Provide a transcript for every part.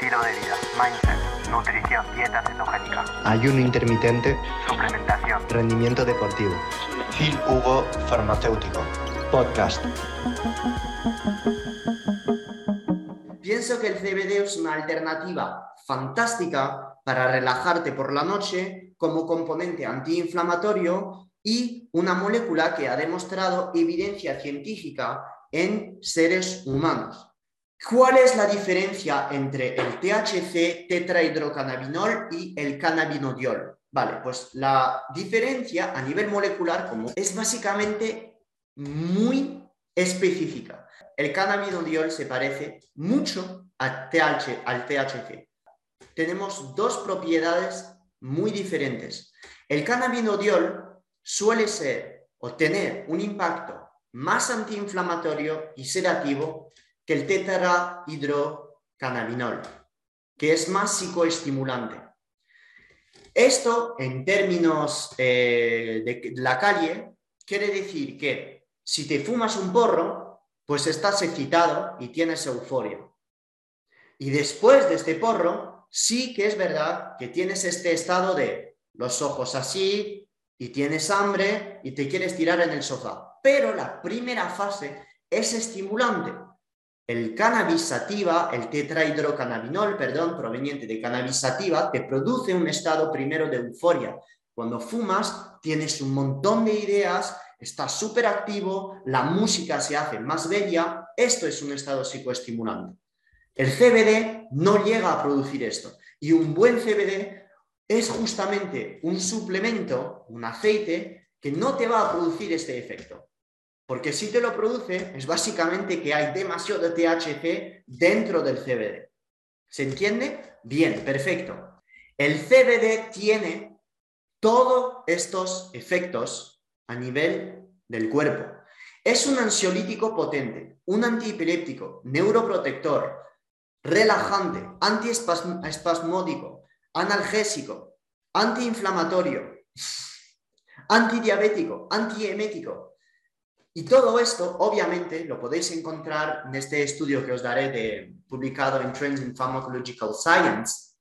estilo de vida, mindset, nutrición, dieta cetogénica, ayuno intermitente, suplementación, rendimiento deportivo. Phil Hugo Farmacéutico. Podcast. Pienso que el CBD es una alternativa fantástica para relajarte por la noche como componente antiinflamatorio y una molécula que ha demostrado evidencia científica en seres humanos. ¿Cuál es la diferencia entre el THC tetrahidrocannabinol y el cannabinodiol? Vale, pues la diferencia a nivel molecular como es básicamente muy específica. El cannabinodiol se parece mucho al, THC. Tenemos dos propiedades muy diferentes. El cannabinodiol suele ser o tener un impacto más antiinflamatorio y sedativo que el tetrahidrocannabinol, que es más psicoestimulante. Esto, en términos eh, de la calle, quiere decir que si te fumas un porro, pues estás excitado y tienes euforia. Y después de este porro, sí que es verdad que tienes este estado de los ojos así y tienes hambre y te quieres tirar en el sofá. Pero la primera fase es estimulante el cannabis sativa, el tetrahidrocannabinol, perdón, proveniente de cannabis sativa, te produce un estado primero de euforia. Cuando fumas, tienes un montón de ideas, estás súper activo, la música se hace más bella. Esto es un estado psicoestimulante. El CBD no llega a producir esto. Y un buen CBD es justamente un suplemento, un aceite, que no te va a producir este efecto. Porque si te lo produce, es básicamente que hay demasiado THC dentro del CBD. ¿Se entiende? Bien, perfecto. El CBD tiene todos estos efectos a nivel del cuerpo. Es un ansiolítico potente, un antiepiléptico, neuroprotector, relajante, antiespasmódico, analgésico, antiinflamatorio, antidiabético, antiemético, y todo esto, obviamente, lo podéis encontrar en este estudio que os daré de, publicado en Trends in Pharmacological Science.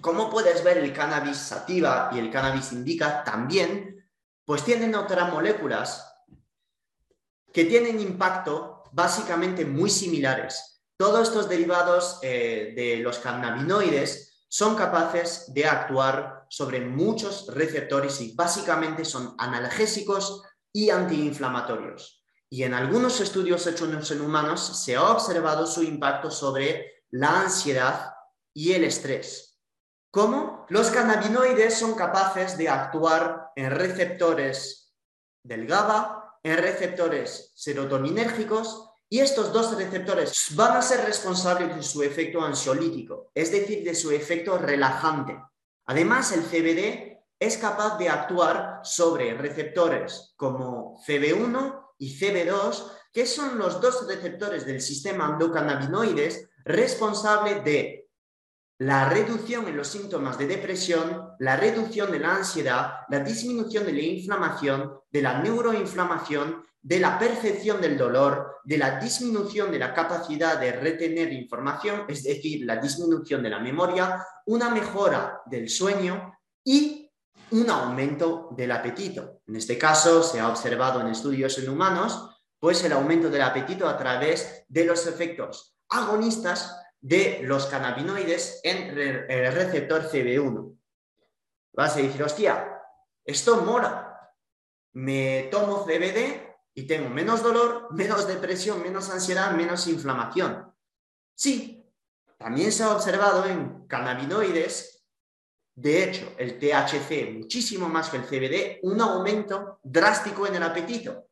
Como puedes ver, el cannabis sativa y el cannabis indica también, pues tienen otras moléculas que tienen impacto básicamente muy similares. Todos estos derivados eh, de los cannabinoides son capaces de actuar sobre muchos receptores y básicamente son analgésicos y antiinflamatorios. Y en algunos estudios hechos en humanos se ha observado su impacto sobre la ansiedad y el estrés. ¿Cómo? Los cannabinoides son capaces de actuar en receptores del GABA, en receptores serotoninérgicos, y estos dos receptores van a ser responsables de su efecto ansiolítico, es decir, de su efecto relajante. Además, el CBD es capaz de actuar sobre receptores como CB1 y CB2, que son los dos receptores del sistema endocannabinoides responsables de la reducción en los síntomas de depresión, la reducción de la ansiedad, la disminución de la inflamación, de la neuroinflamación, de la percepción del dolor, de la disminución de la capacidad de retener información, es decir, la disminución de la memoria, una mejora del sueño y un aumento del apetito. En este caso se ha observado en estudios en humanos, pues el aumento del apetito a través de los efectos agonistas de los cannabinoides en el receptor CB1. Vas a decir, hostia, esto mora. Me tomo CBD y tengo menos dolor, menos depresión, menos ansiedad, menos inflamación. Sí, también se ha observado en cannabinoides de hecho, el THC, muchísimo más que el CBD, un aumento drástico en el apetito.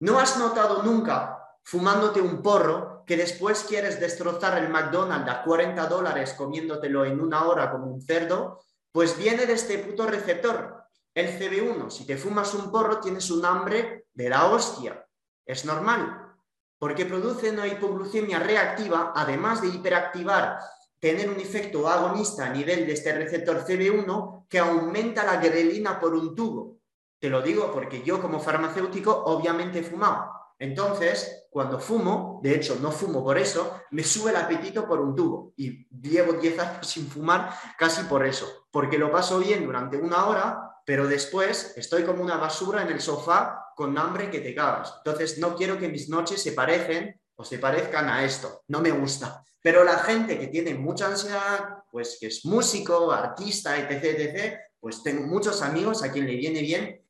¿No has notado nunca, fumándote un porro, que después quieres destrozar el McDonald's a 40 dólares comiéndotelo en una hora como un cerdo? Pues viene de este puto receptor, el CB1. Si te fumas un porro, tienes un hambre de la hostia. Es normal, porque produce una hipoglucemia reactiva, además de hiperactivar tener un efecto agonista a nivel de este receptor CB1 que aumenta la grelina por un tubo. Te lo digo porque yo como farmacéutico obviamente he fumado. Entonces, cuando fumo, de hecho no fumo por eso, me sube el apetito por un tubo y llevo 10 años sin fumar casi por eso, porque lo paso bien durante una hora, pero después estoy como una basura en el sofá con hambre que te cagas. Entonces, no quiero que mis noches se parecen o se parezcan a esto, no me gusta. Pero la gente que tiene mucha ansiedad, pues que es músico, artista, etc., etc., pues tengo muchos amigos a quien le viene bien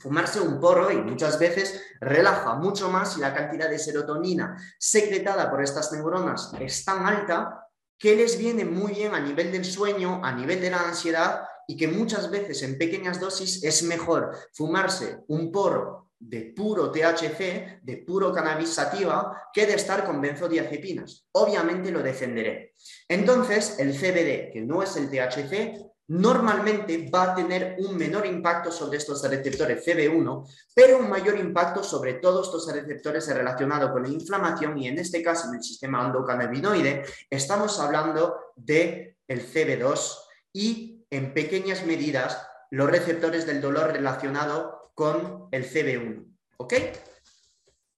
fumarse un porro y muchas veces relaja mucho más y la cantidad de serotonina secretada por estas neuronas es tan alta que les viene muy bien a nivel del sueño, a nivel de la ansiedad y que muchas veces en pequeñas dosis es mejor fumarse un porro de puro THC, de puro cannabis sativa, que de estar con benzodiazepinas. Obviamente lo defenderé. Entonces, el CBD, que no es el THC, normalmente va a tener un menor impacto sobre estos receptores CB1, pero un mayor impacto sobre todos estos receptores relacionados con la inflamación y en este caso en el sistema endocannabinoide estamos hablando de el CB2 y en pequeñas medidas los receptores del dolor relacionado con el CB1. ¿Ok?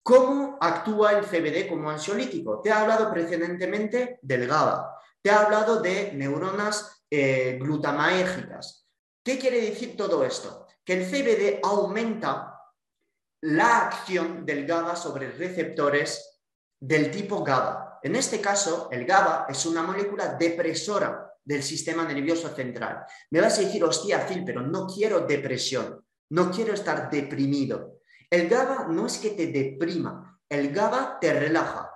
¿Cómo actúa el CBD como ansiolítico? Te he hablado precedentemente del GABA. Te he hablado de neuronas eh, glutamaérgicas. ¿Qué quiere decir todo esto? Que el CBD aumenta la acción del GABA sobre receptores del tipo GABA. En este caso, el GABA es una molécula depresora del sistema nervioso central. Me vas a decir, hostia, Phil, pero no quiero depresión, no quiero estar deprimido. El GABA no es que te deprima, el GABA te relaja.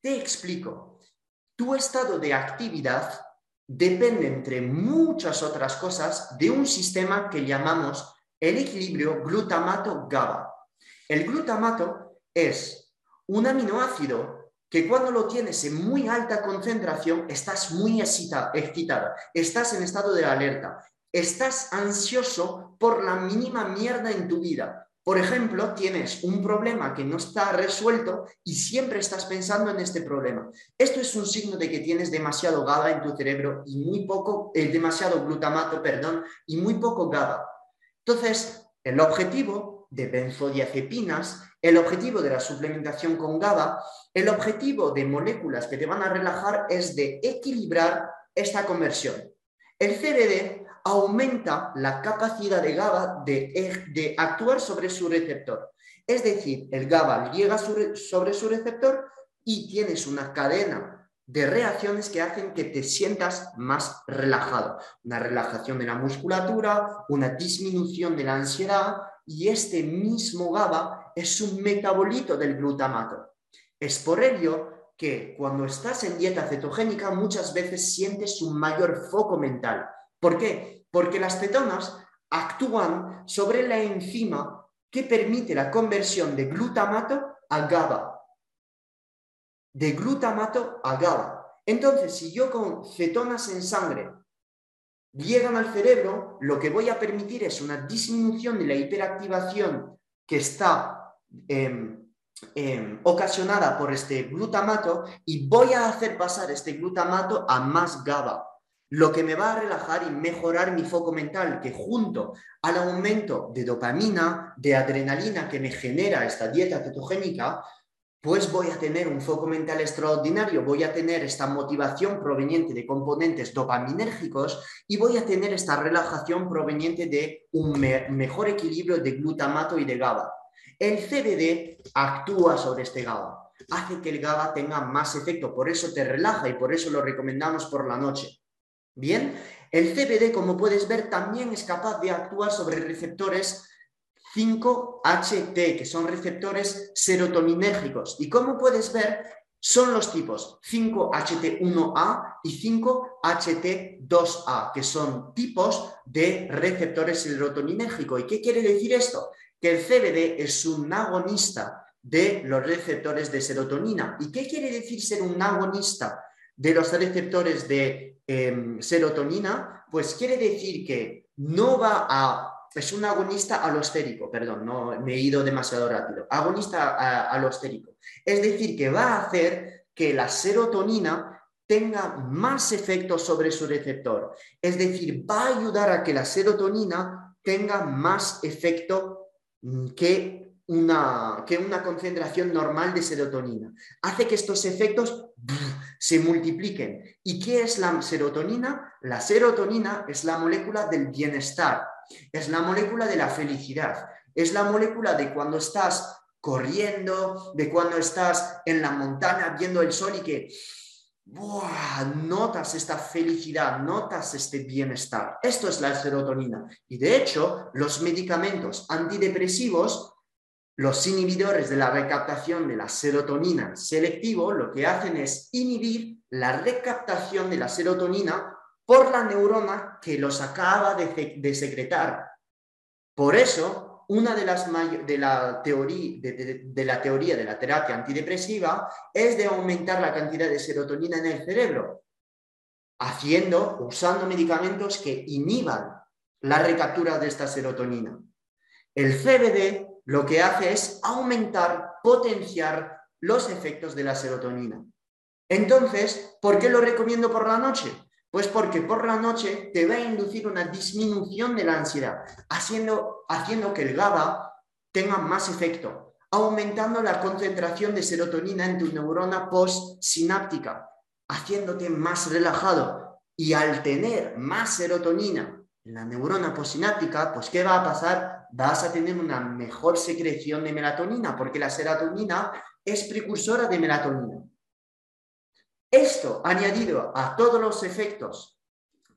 Te explico. Tu estado de actividad depende, entre muchas otras cosas, de un sistema que llamamos el equilibrio glutamato-GABA. El glutamato es un aminoácido que cuando lo tienes en muy alta concentración estás muy excitada, estás en estado de alerta, estás ansioso por la mínima mierda en tu vida. Por ejemplo, tienes un problema que no está resuelto y siempre estás pensando en este problema. Esto es un signo de que tienes demasiado GABA en tu cerebro y muy poco, eh, demasiado glutamato, perdón, y muy poco GABA. Entonces, el objetivo de benzodiazepinas, el objetivo de la suplementación con GABA, el objetivo de moléculas que te van a relajar es de equilibrar esta conversión. El CBD aumenta la capacidad de GABA de, actuar sobre su receptor. Es decir, el GABA llega sobre su receptor y tienes una cadena de reacciones que hacen que te sientas más relajado. Una relajación de la musculatura, una disminución de la ansiedad y este mismo GABA es un metabolito del glutamato. Es por ello que cuando estás en dieta cetogénica muchas veces sientes un mayor foco mental ¿Por qué? Porque las cetonas actúan sobre la enzima que permite la conversión de glutamato a GABA. De glutamato a GABA. Entonces, si yo con cetonas en sangre llegan al cerebro, lo que voy a permitir es una disminución de la hiperactivación que está em, em, ocasionada por este glutamato y voy a hacer pasar este glutamato a más GABA lo que me va a relajar y mejorar mi foco mental, que junto al aumento de dopamina, de adrenalina que me genera esta dieta cetogénica, pues voy a tener un foco mental extraordinario, voy a tener esta motivación proveniente de componentes dopaminérgicos y voy a tener esta relajación proveniente de un mejor equilibrio de glutamato y de GABA. El CBD actúa sobre este GABA, hace que el GABA tenga más efecto, por eso te relaja y por eso lo recomendamos por la noche. Bien, el CBD, como puedes ver, también es capaz de actuar sobre receptores 5HT, que son receptores serotoninérgicos. Y como puedes ver, son los tipos 5HT1A y 5HT2A, que son tipos de receptores serotoninérgicos. ¿Y qué quiere decir esto? Que el CBD es un agonista de los receptores de serotonina. ¿Y qué quiere decir ser un agonista de los receptores de Em, serotonina, pues quiere decir que no va a, es un agonista alostérico, perdón, no me he ido demasiado rápido, agonista alostérico. Es decir, que va a hacer que la serotonina tenga más efecto sobre su receptor. Es decir, va a ayudar a que la serotonina tenga más efecto mm, que una, que una concentración normal de serotonina. Hace que estos efectos se multipliquen. ¿Y qué es la serotonina? La serotonina es la molécula del bienestar, es la molécula de la felicidad, es la molécula de cuando estás corriendo, de cuando estás en la montaña viendo el sol y que notas esta felicidad, notas este bienestar. Esto es la serotonina. Y de hecho, los medicamentos antidepresivos, los inhibidores de la recaptación de la serotonina selectivo, lo que hacen es inhibir la recaptación de la serotonina por la neurona que los acaba de, de secretar. Por eso, una de las de la, teoría, de, la teoría de la terapia antidepresiva es de aumentar la cantidad de serotonina en el cerebro, haciendo, usando medicamentos que inhiban la recaptura de esta serotonina. El CBD lo que hace es aumentar, potenciar los efectos de la serotonina. Entonces, ¿por qué lo recomiendo por la noche? Pues porque por la noche te va a inducir una disminución de la ansiedad, haciendo, haciendo que el GABA tenga más efecto, aumentando la concentración de serotonina en tu neurona postsináptica, haciéndote más relajado. Y al tener más serotonina la neurona postsináptica, pues ¿qué va a pasar? Vas a tener una mejor secreción de melatonina, porque la serotonina es precursora de melatonina. Esto añadido a todos los efectos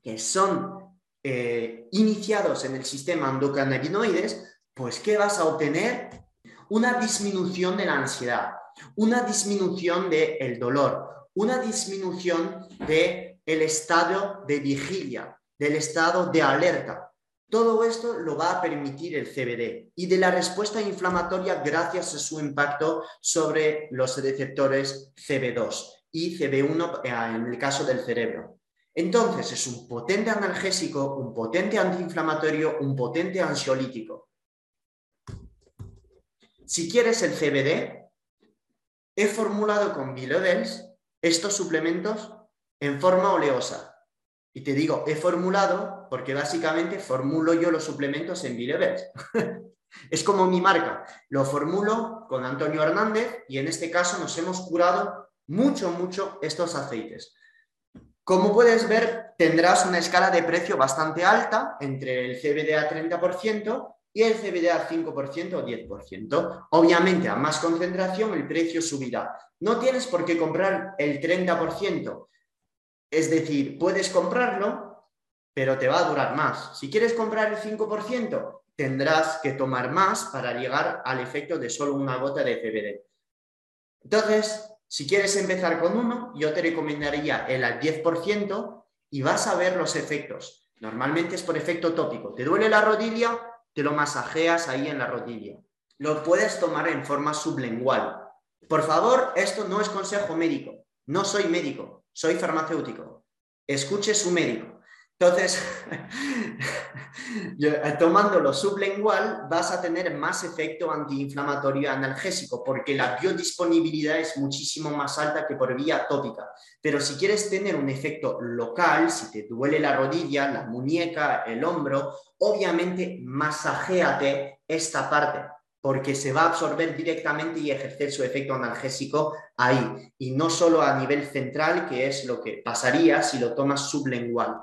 que son eh, iniciados en el sistema endocannabinoides, pues ¿qué vas a obtener? Una disminución de la ansiedad, una disminución del dolor, una disminución del el estado de vigilia, del estado de alerta. Todo esto lo va a permitir el CBD y de la respuesta inflamatoria gracias a su impacto sobre los receptores CB2 y CB1 eh, en el caso del cerebro. Entonces, es un potente analgésico, un potente antiinflamatorio, un potente ansiolítico. Si quieres el CBD, he formulado con Bilodels estos suplementos en forma oleosa. Y te digo, he formulado porque básicamente formulo yo los suplementos en Bilodels. es como mi marca. Lo formulo con Antonio Hernández y en este caso nos hemos curado mucho, mucho estos aceites. Como puedes ver, tendrás una escala de precio bastante alta entre el CBD a 30% y el CBD a 5% o 10%. Obviamente, a más concentración, el precio subirá. No tienes por qué comprar el 30%. Es decir, puedes comprarlo, pero te va a durar más. Si quieres comprar el 5%, tendrás que tomar más para llegar al efecto de solo una gota de CBD. Entonces, si quieres empezar con uno, yo te recomendaría el al 10% y vas a ver los efectos. Normalmente es por efecto tópico. ¿Te duele la rodilla? Te lo masajeas ahí en la rodilla. Lo puedes tomar en forma sublingual. Por favor, esto no es consejo médico. No soy médico, soy farmacéutico. Escuche su médico. Entonces, eh, tomándolo sublingual vas a tener más efecto antiinflamatorio analgésico porque la biodisponibilidad es muchísimo más alta que por vía tópica. Pero si quieres tener un efecto local, si te duele la rodilla, la muñeca, el hombro, obviamente masajéate esta parte porque se va a absorber directamente y ejercer su efecto analgésico ahí, y no solo a nivel central, que es lo que pasaría si lo tomas sublingual.